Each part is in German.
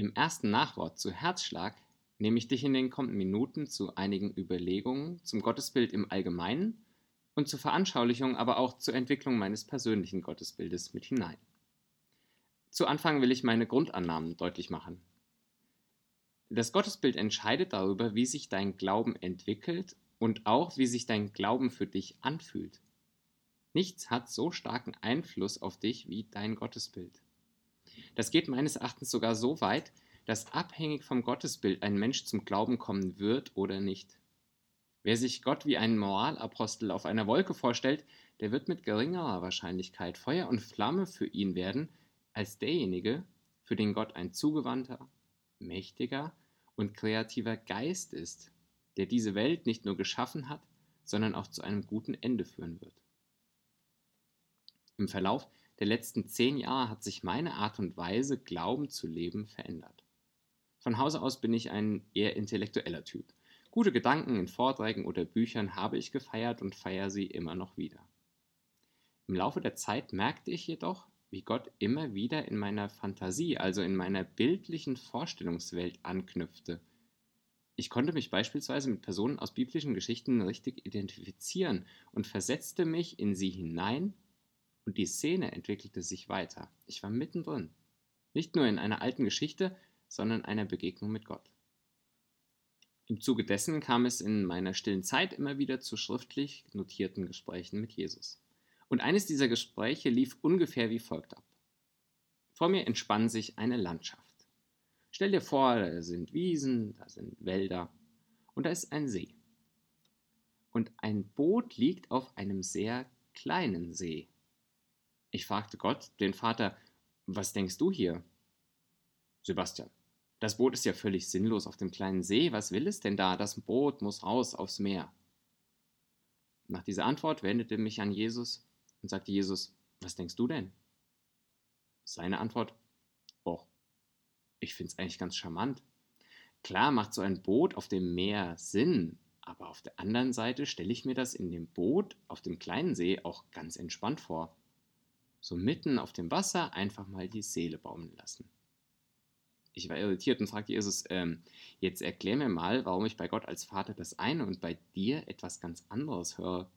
Im ersten Nachwort zu Herzschlag nehme ich dich in den kommenden Minuten zu einigen Überlegungen zum Gottesbild im Allgemeinen und zur Veranschaulichung, aber auch zur Entwicklung meines persönlichen Gottesbildes mit hinein. Zu Anfang will ich meine Grundannahmen deutlich machen. Das Gottesbild entscheidet darüber, wie sich dein Glauben entwickelt und auch, wie sich dein Glauben für dich anfühlt. Nichts hat so starken Einfluss auf dich wie dein Gottesbild. Das geht meines Erachtens sogar so weit, dass abhängig vom Gottesbild ein Mensch zum Glauben kommen wird oder nicht. Wer sich Gott wie einen Moralapostel auf einer Wolke vorstellt, der wird mit geringerer Wahrscheinlichkeit Feuer und Flamme für ihn werden, als derjenige, für den Gott ein zugewandter, mächtiger und kreativer Geist ist, der diese Welt nicht nur geschaffen hat, sondern auch zu einem guten Ende führen wird. Im Verlauf der letzten zehn Jahre hat sich meine Art und Weise, Glauben zu leben, verändert. Von Hause aus bin ich ein eher intellektueller Typ. Gute Gedanken in Vorträgen oder Büchern habe ich gefeiert und feiere sie immer noch wieder. Im Laufe der Zeit merkte ich jedoch, wie Gott immer wieder in meiner Fantasie, also in meiner bildlichen Vorstellungswelt anknüpfte. Ich konnte mich beispielsweise mit Personen aus biblischen Geschichten richtig identifizieren und versetzte mich in sie hinein und die Szene entwickelte sich weiter. Ich war mittendrin. Nicht nur in einer alten Geschichte, sondern einer Begegnung mit Gott. Im Zuge dessen kam es in meiner stillen Zeit immer wieder zu schriftlich notierten Gesprächen mit Jesus. Und eines dieser Gespräche lief ungefähr wie folgt ab. Vor mir entspann sich eine Landschaft. Stell dir vor, da sind Wiesen, da sind Wälder und da ist ein See. Und ein Boot liegt auf einem sehr kleinen See. Ich fragte Gott, den Vater, was denkst du hier? Sebastian, das Boot ist ja völlig sinnlos auf dem kleinen See. Was will es denn da? Das Boot muss raus aufs Meer. Nach dieser Antwort wendete mich an Jesus und sagte Jesus, was denkst du denn? Seine Antwort, oh, ich finde es eigentlich ganz charmant. Klar macht so ein Boot auf dem Meer Sinn, aber auf der anderen Seite stelle ich mir das in dem Boot auf dem kleinen See auch ganz entspannt vor so mitten auf dem Wasser einfach mal die Seele baumeln lassen. Ich war irritiert und fragte Jesus, ähm, jetzt erklär mir mal, warum ich bei Gott als Vater das eine und bei dir etwas ganz anderes höre.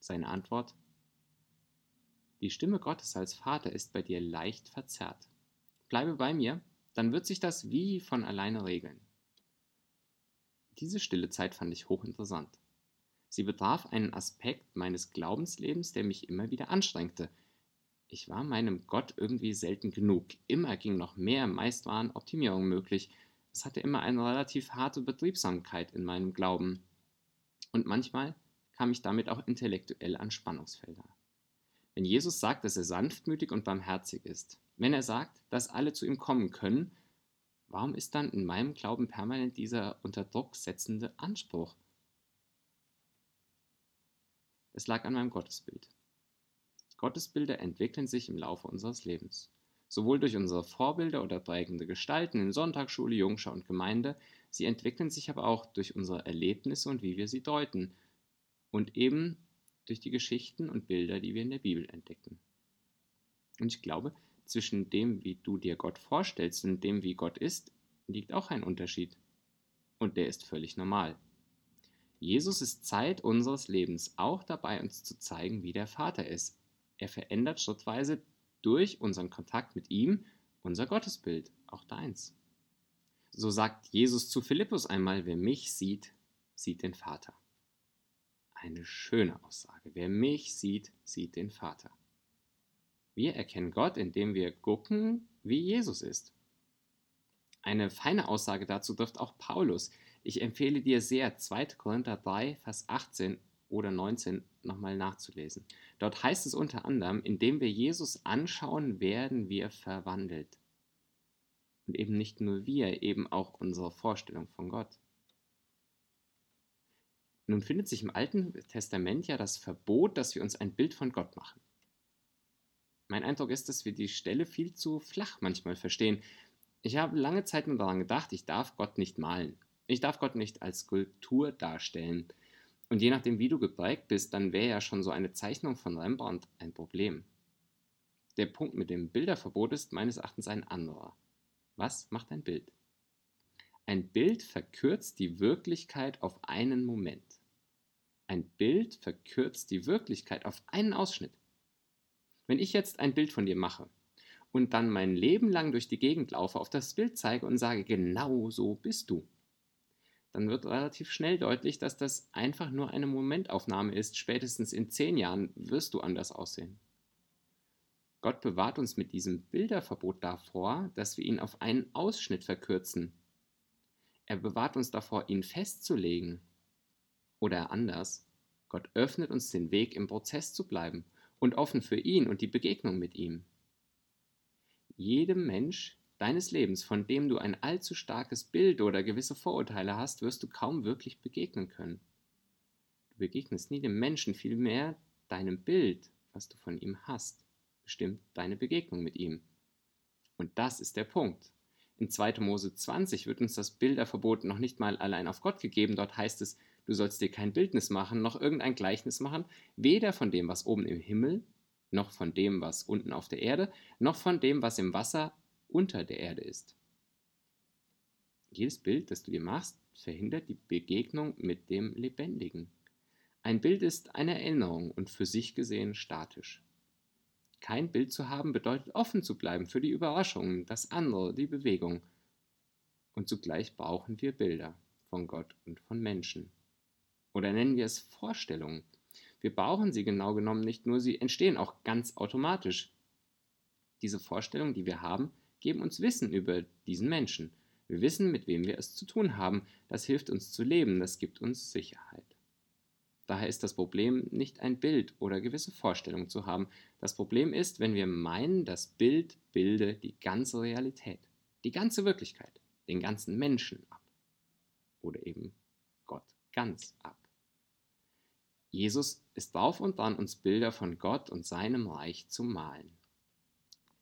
Seine Antwort, die Stimme Gottes als Vater ist bei dir leicht verzerrt. Bleibe bei mir, dann wird sich das wie von alleine regeln. Diese stille Zeit fand ich hochinteressant. Sie betraf einen Aspekt meines Glaubenslebens, der mich immer wieder anstrengte. Ich war meinem Gott irgendwie selten genug. Immer ging noch mehr, meist waren Optimierungen möglich. Es hatte immer eine relativ harte Betriebsamkeit in meinem Glauben. Und manchmal kam ich damit auch intellektuell an Spannungsfelder. Wenn Jesus sagt, dass er sanftmütig und barmherzig ist, wenn er sagt, dass alle zu ihm kommen können, warum ist dann in meinem Glauben permanent dieser unter Druck setzende Anspruch? Es lag an meinem Gottesbild. Gottesbilder entwickeln sich im Laufe unseres Lebens. Sowohl durch unsere Vorbilder oder prägende Gestalten in Sonntagsschule, Jungschau und Gemeinde, sie entwickeln sich aber auch durch unsere Erlebnisse und wie wir sie deuten. Und eben durch die Geschichten und Bilder, die wir in der Bibel entdecken. Und ich glaube, zwischen dem, wie du dir Gott vorstellst und dem, wie Gott ist, liegt auch ein Unterschied. Und der ist völlig normal. Jesus ist Zeit unseres Lebens auch dabei, uns zu zeigen, wie der Vater ist. Er verändert schrittweise durch unseren Kontakt mit ihm unser Gottesbild, auch deins. So sagt Jesus zu Philippus einmal, wer mich sieht, sieht den Vater. Eine schöne Aussage. Wer mich sieht, sieht den Vater. Wir erkennen Gott, indem wir gucken, wie Jesus ist. Eine feine Aussage dazu trifft auch Paulus. Ich empfehle dir sehr, 2. Korinther 3, Vers 18 oder 19 nochmal nachzulesen. Dort heißt es unter anderem, indem wir Jesus anschauen, werden wir verwandelt. Und eben nicht nur wir, eben auch unsere Vorstellung von Gott. Nun findet sich im Alten Testament ja das Verbot, dass wir uns ein Bild von Gott machen. Mein Eindruck ist, dass wir die Stelle viel zu flach manchmal verstehen. Ich habe lange Zeit nur daran gedacht, ich darf Gott nicht malen. Ich darf Gott nicht als Skulptur darstellen. Und je nachdem, wie du geprägt bist, dann wäre ja schon so eine Zeichnung von Rembrandt ein Problem. Der Punkt mit dem Bilderverbot ist meines Erachtens ein anderer. Was macht ein Bild? Ein Bild verkürzt die Wirklichkeit auf einen Moment. Ein Bild verkürzt die Wirklichkeit auf einen Ausschnitt. Wenn ich jetzt ein Bild von dir mache und dann mein Leben lang durch die Gegend laufe, auf das Bild zeige und sage, genau so bist du, dann wird relativ schnell deutlich, dass das einfach nur eine Momentaufnahme ist. Spätestens in zehn Jahren wirst du anders aussehen. Gott bewahrt uns mit diesem Bilderverbot davor, dass wir ihn auf einen Ausschnitt verkürzen. Er bewahrt uns davor, ihn festzulegen. Oder anders, Gott öffnet uns den Weg, im Prozess zu bleiben und offen für ihn und die Begegnung mit ihm. Jedem Mensch deines Lebens, von dem du ein allzu starkes Bild oder gewisse Vorurteile hast, wirst du kaum wirklich begegnen können. Du begegnest nie dem Menschen, vielmehr deinem Bild, was du von ihm hast bestimmt deine Begegnung mit ihm. Und das ist der Punkt. In 2. Mose 20 wird uns das Bilderverbot noch nicht mal allein auf Gott gegeben. Dort heißt es, du sollst dir kein Bildnis machen, noch irgendein Gleichnis machen, weder von dem, was oben im Himmel, noch von dem, was unten auf der Erde, noch von dem, was im Wasser unter der Erde ist. Jedes Bild, das du dir machst, verhindert die Begegnung mit dem Lebendigen. Ein Bild ist eine Erinnerung und für sich gesehen statisch. Kein Bild zu haben bedeutet offen zu bleiben für die Überraschungen, das andere, die Bewegung. Und zugleich brauchen wir Bilder von Gott und von Menschen. Oder nennen wir es Vorstellungen. Wir brauchen sie genau genommen nicht nur, sie entstehen auch ganz automatisch. Diese Vorstellungen, die wir haben, geben uns Wissen über diesen Menschen. Wir wissen, mit wem wir es zu tun haben. Das hilft uns zu leben, das gibt uns Sicherheit. Daher ist das Problem nicht ein Bild oder gewisse Vorstellungen zu haben. Das Problem ist, wenn wir meinen, das Bild bilde die ganze Realität, die ganze Wirklichkeit, den ganzen Menschen ab. Oder eben Gott ganz ab. Jesus ist drauf und dran, uns Bilder von Gott und seinem Reich zu malen.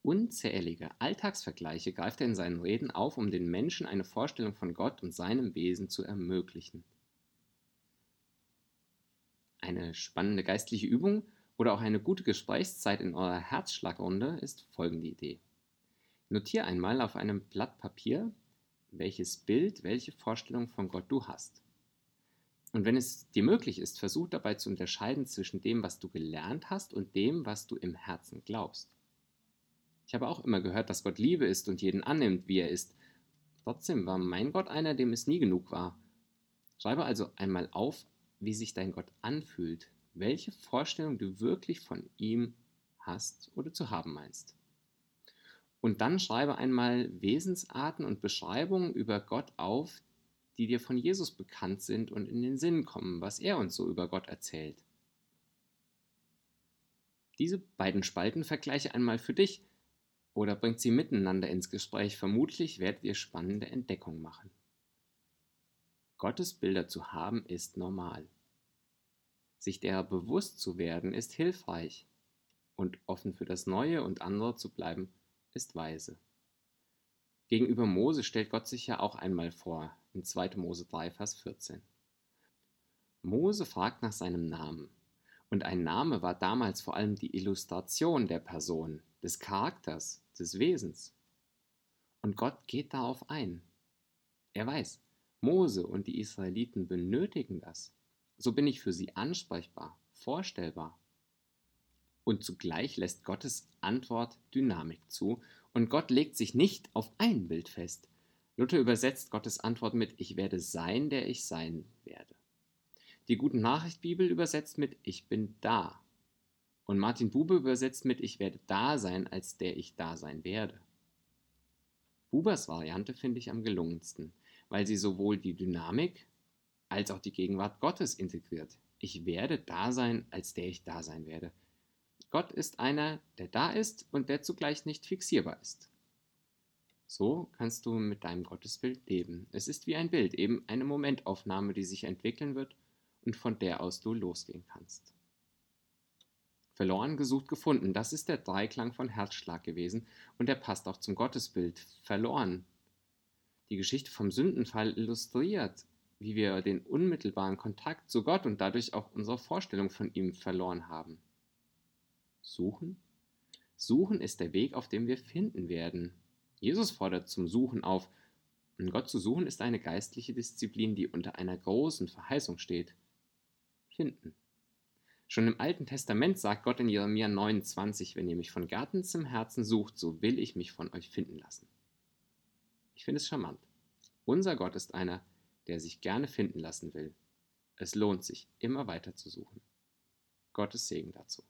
Unzählige Alltagsvergleiche greift er in seinen Reden auf, um den Menschen eine Vorstellung von Gott und seinem Wesen zu ermöglichen eine spannende geistliche Übung oder auch eine gute Gesprächszeit in eurer Herzschlagrunde ist folgende Idee. Notiere einmal auf einem Blatt Papier, welches Bild, welche Vorstellung von Gott du hast. Und wenn es dir möglich ist, versuch dabei zu unterscheiden zwischen dem, was du gelernt hast und dem, was du im Herzen glaubst. Ich habe auch immer gehört, dass Gott Liebe ist und jeden annimmt, wie er ist. Trotzdem war mein Gott einer, dem es nie genug war. Schreibe also einmal auf, wie sich dein Gott anfühlt, welche Vorstellung du wirklich von ihm hast oder zu haben meinst. Und dann schreibe einmal Wesensarten und Beschreibungen über Gott auf, die dir von Jesus bekannt sind und in den Sinn kommen, was er uns so über Gott erzählt. Diese beiden Spalten vergleiche einmal für dich oder bringt sie miteinander ins Gespräch. Vermutlich werdet ihr spannende Entdeckungen machen. Gottesbilder zu haben ist normal. Sich derer bewusst zu werden ist hilfreich und offen für das Neue und andere zu bleiben ist weise. Gegenüber Mose stellt Gott sich ja auch einmal vor, in 2. Mose 3, Vers 14. Mose fragt nach seinem Namen. Und ein Name war damals vor allem die Illustration der Person, des Charakters, des Wesens. Und Gott geht darauf ein. Er weiß, Mose und die Israeliten benötigen das. So bin ich für sie ansprechbar, vorstellbar. Und zugleich lässt Gottes Antwort Dynamik zu und Gott legt sich nicht auf ein Bild fest. Luther übersetzt Gottes Antwort mit Ich werde sein, der ich sein werde. Die Guten Nachricht Bibel übersetzt mit Ich bin da. Und Martin Bube übersetzt mit Ich werde da sein, als der ich da sein werde. Bubers Variante finde ich am gelungensten weil sie sowohl die Dynamik als auch die Gegenwart Gottes integriert. Ich werde da sein, als der ich da sein werde. Gott ist einer, der da ist und der zugleich nicht fixierbar ist. So kannst du mit deinem Gottesbild leben. Es ist wie ein Bild, eben eine Momentaufnahme, die sich entwickeln wird und von der aus du losgehen kannst. Verloren, gesucht, gefunden, das ist der Dreiklang von Herzschlag gewesen und der passt auch zum Gottesbild. Verloren, die Geschichte vom Sündenfall illustriert, wie wir den unmittelbaren Kontakt zu Gott und dadurch auch unsere Vorstellung von ihm verloren haben. Suchen? Suchen ist der Weg, auf dem wir finden werden. Jesus fordert zum Suchen auf. Und Gott zu suchen ist eine geistliche Disziplin, die unter einer großen Verheißung steht. Finden. Schon im Alten Testament sagt Gott in Jeremia 29, wenn ihr mich von Garten zum Herzen sucht, so will ich mich von euch finden lassen. Ich finde es charmant. Unser Gott ist einer, der sich gerne finden lassen will. Es lohnt sich, immer weiter zu suchen. Gottes Segen dazu.